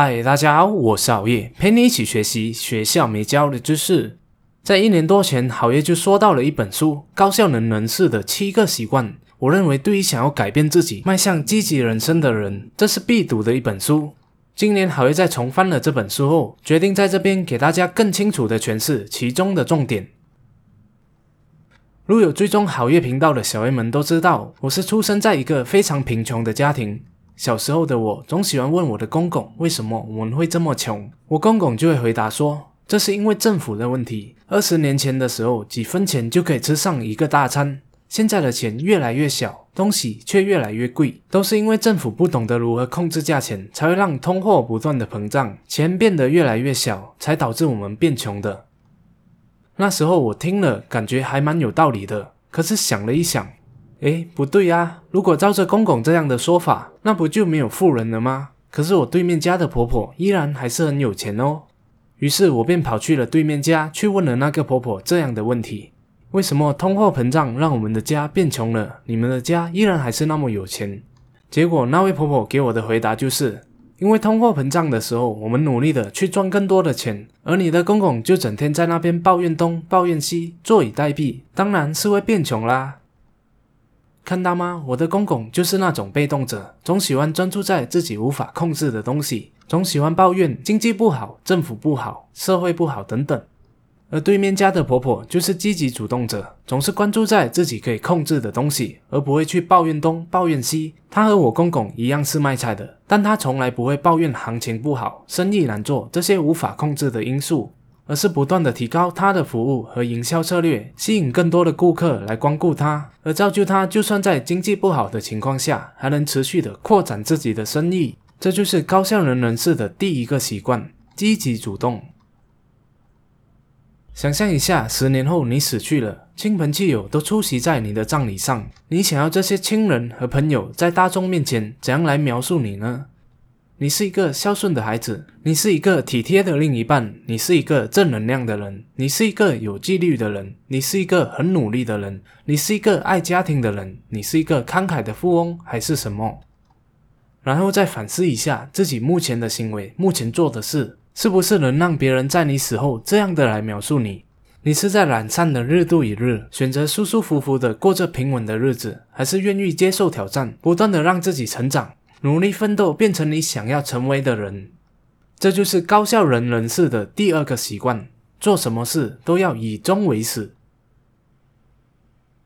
嗨，大家好，我是熬夜，陪你一起学习学校没教的知识。在一年多前，好夜就说到了一本书《高效能人士的七个习惯》。我认为，对于想要改变自己、迈向积极人生的人，这是必读的一本书。今年好夜在重翻了这本书后，决定在这边给大家更清楚的诠释其中的重点。如有追踪好月频道的小 A 们都知道，我是出生在一个非常贫穷的家庭。小时候的我总喜欢问我的公公，为什么我们会这么穷？我公公就会回答说，这是因为政府的问题。二十年前的时候，几分钱就可以吃上一个大餐，现在的钱越来越小，东西却越来越贵，都是因为政府不懂得如何控制价钱，才会让通货不断的膨胀，钱变得越来越小，才导致我们变穷的。那时候我听了，感觉还蛮有道理的，可是想了一想。诶，不对呀！如果照着公公这样的说法，那不就没有富人了吗？可是我对面家的婆婆依然还是很有钱哦。于是我便跑去了对面家，去问了那个婆婆这样的问题：为什么通货膨胀让我们的家变穷了，你们的家依然还是那么有钱？结果那位婆婆给我的回答就是：因为通货膨胀的时候，我们努力的去赚更多的钱，而你的公公就整天在那边抱怨东抱怨西，坐以待毙，当然是会变穷啦。看到吗？我的公公就是那种被动者，总喜欢专注在自己无法控制的东西，总喜欢抱怨经济不好、政府不好、社会不好等等。而对面家的婆婆就是积极主动者，总是关注在自己可以控制的东西，而不会去抱怨东抱怨西。她和我公公一样是卖菜的，但她从来不会抱怨行情不好、生意难做这些无法控制的因素。而是不断的提高他的服务和营销策略，吸引更多的顾客来光顾他，而造就他就算在经济不好的情况下，还能持续的扩展自己的生意。这就是高效能人士的第一个习惯：积极主动。想象一下，十年后你死去了，亲朋戚友都出席在你的葬礼上，你想要这些亲人和朋友在大众面前怎样来描述你呢？你是一个孝顺的孩子，你是一个体贴的另一半，你是一个正能量的人，你是一个有纪律的人，你是一个很努力的人，你是一个爱家庭的人，你是一个慷慨的富翁，还是什么？然后再反思一下自己目前的行为，目前做的事，是不是能让别人在你死后这样的来描述你？你是在懒散的日度一日，选择舒舒服服的过着平稳的日子，还是愿意接受挑战，不断的让自己成长？努力奋斗，变成你想要成为的人，这就是高效人人士的第二个习惯。做什么事都要以终为始。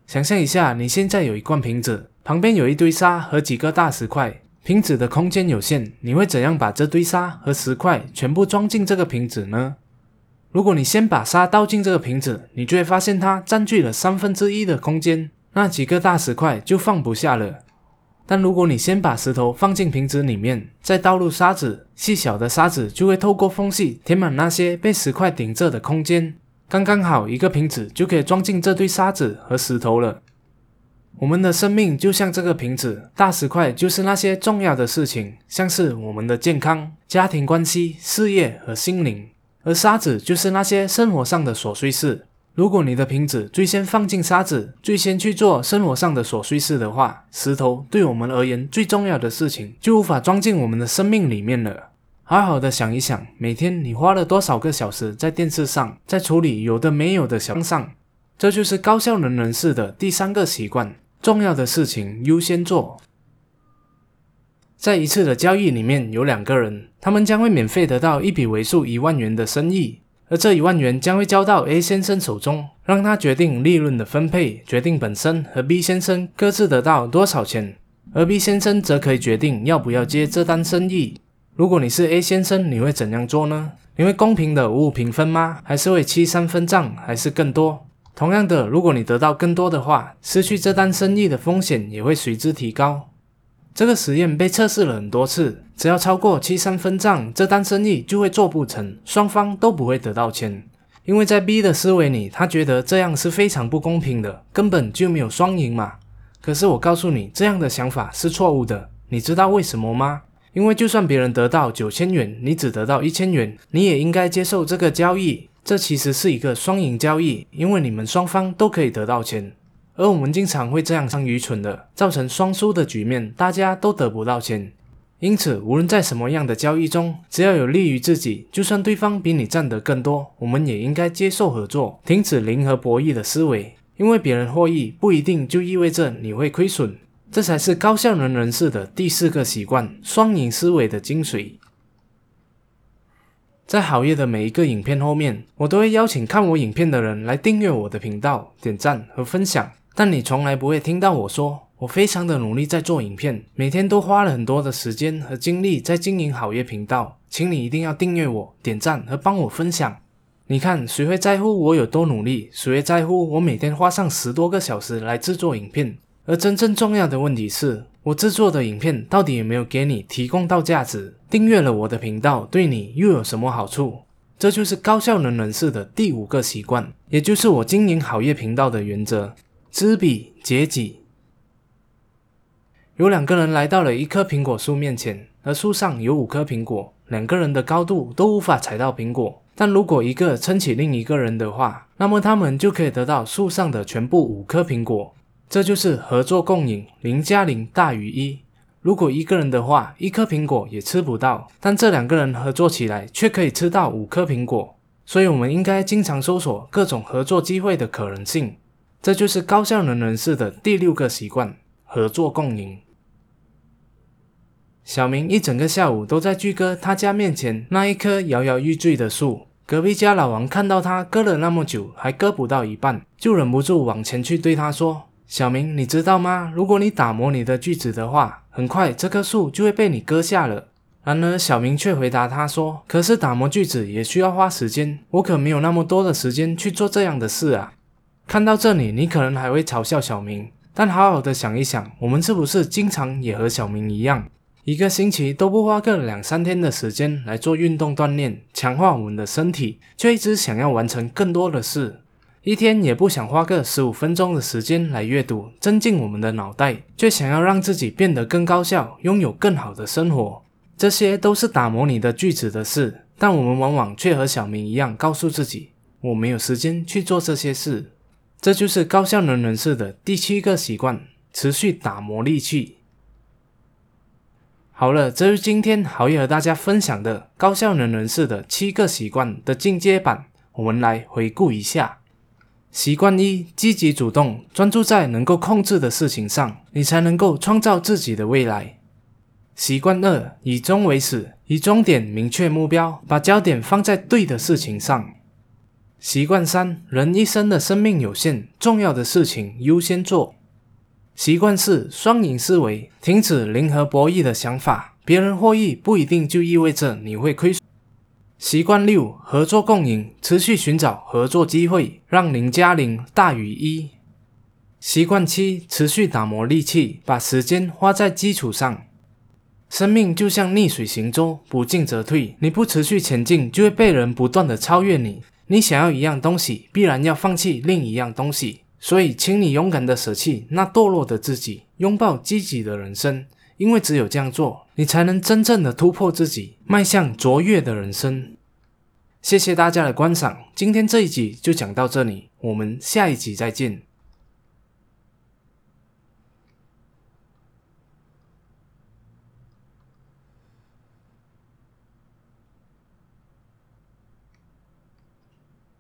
想象一下，你现在有一罐瓶子，旁边有一堆沙和几个大石块，瓶子的空间有限，你会怎样把这堆沙和石块全部装进这个瓶子呢？如果你先把沙倒进这个瓶子，你就会发现它占据了三分之一的空间，那几个大石块就放不下了。但如果你先把石头放进瓶子里面，再倒入沙子，细小的沙子就会透过缝隙填满那些被石块顶着的空间，刚刚好一个瓶子就可以装进这堆沙子和石头了。我们的生命就像这个瓶子，大石块就是那些重要的事情，像是我们的健康、家庭关系、事业和心灵，而沙子就是那些生活上的琐碎事。如果你的瓶子最先放进沙子，最先去做生活上的琐碎事的话，石头对我们而言最重要的事情就无法装进我们的生命里面了。好好的想一想，每天你花了多少个小时在电视上，在处理有的没有的小上？这就是高效能人士的第三个习惯：重要的事情优先做。在一次的交易里面，有两个人，他们将会免费得到一笔为数一万元的生意。而这一万元将会交到 A 先生手中，让他决定利润的分配，决定本身和 B 先生各自得到多少钱。而 B 先生则可以决定要不要接这单生意。如果你是 A 先生，你会怎样做呢？你会公平的五五平分吗？还是会七三分账，还是更多？同样的，如果你得到更多的话，失去这单生意的风险也会随之提高。这个实验被测试了很多次，只要超过七三分账，这单生意就会做不成，双方都不会得到钱。因为在 B 的思维里，他觉得这样是非常不公平的，根本就没有双赢嘛。可是我告诉你，这样的想法是错误的。你知道为什么吗？因为就算别人得到九千元，你只得到一千元，你也应该接受这个交易。这其实是一个双赢交易，因为你们双方都可以得到钱。而我们经常会这样，像愚蠢的造成双输的局面，大家都得不到钱。因此，无论在什么样的交易中，只要有利于自己，就算对方比你占得更多，我们也应该接受合作，停止零和博弈的思维。因为别人获益不一定就意味着你会亏损，这才是高效能人士的第四个习惯——双赢思维的精髓。在好业的每一个影片后面，我都会邀请看我影片的人来订阅我的频道、点赞和分享，但你从来不会听到我说。我非常的努力在做影片，每天都花了很多的时间和精力在经营好业频道，请你一定要订阅我、点赞和帮我分享。你看，谁会在乎我有多努力？谁会在乎我每天花上十多个小时来制作影片？而真正重要的问题是，我制作的影片到底有没有给你提供到价值？订阅了我的频道，对你又有什么好处？这就是高效能人士的第五个习惯，也就是我经营好业频道的原则：知彼解己。有两个人来到了一棵苹果树面前，而树上有五颗苹果，两个人的高度都无法踩到苹果。但如果一个撑起另一个人的话，那么他们就可以得到树上的全部五颗苹果。这就是合作共赢，零加零大于一。如果一个人的话，一颗苹果也吃不到，但这两个人合作起来却可以吃到五颗苹果。所以，我们应该经常搜索各种合作机会的可能性。这就是高效能人士的第六个习惯。合作共赢。小明一整个下午都在锯割他家面前那一棵摇摇欲坠的树。隔壁家老王看到他割了那么久还割不到一半，就忍不住往前去对他说：“小明，你知道吗？如果你打磨你的锯子的话，很快这棵树就会被你割下了。”然而小明却回答他说：“可是打磨锯子也需要花时间，我可没有那么多的时间去做这样的事啊。”看到这里，你可能还会嘲笑小明。但好好的想一想，我们是不是经常也和小明一样，一个星期都不花个两三天的时间来做运动锻炼，强化我们的身体，却一直想要完成更多的事；一天也不想花个十五分钟的时间来阅读，增进我们的脑袋，却想要让自己变得更高效，拥有更好的生活。这些都是打磨你的句子的事，但我们往往却和小明一样，告诉自己我没有时间去做这些事。这就是高效能人士的第七个习惯：持续打磨利器。好了，这是今天豪爷和大家分享的高效能人士的七个习惯的进阶版。我们来回顾一下：习惯一，积极主动，专注在能够控制的事情上，你才能够创造自己的未来。习惯二，以终为始，以终点明确目标，把焦点放在对的事情上。习惯三：人一生的生命有限，重要的事情优先做。习惯四：双赢思维，停止零和博弈的想法。别人获益不一定就意味着你会亏损。习惯六：合作共赢，持续寻找合作机会，让零加零大于一。习惯七：持续打磨利器，把时间花在基础上。生命就像逆水行舟，不进则退。你不持续前进，就会被人不断的超越你。你想要一样东西，必然要放弃另一样东西，所以，请你勇敢的舍弃那堕落的自己，拥抱积极的人生，因为只有这样做，你才能真正的突破自己，迈向卓越的人生。谢谢大家的观赏，今天这一集就讲到这里，我们下一集再见。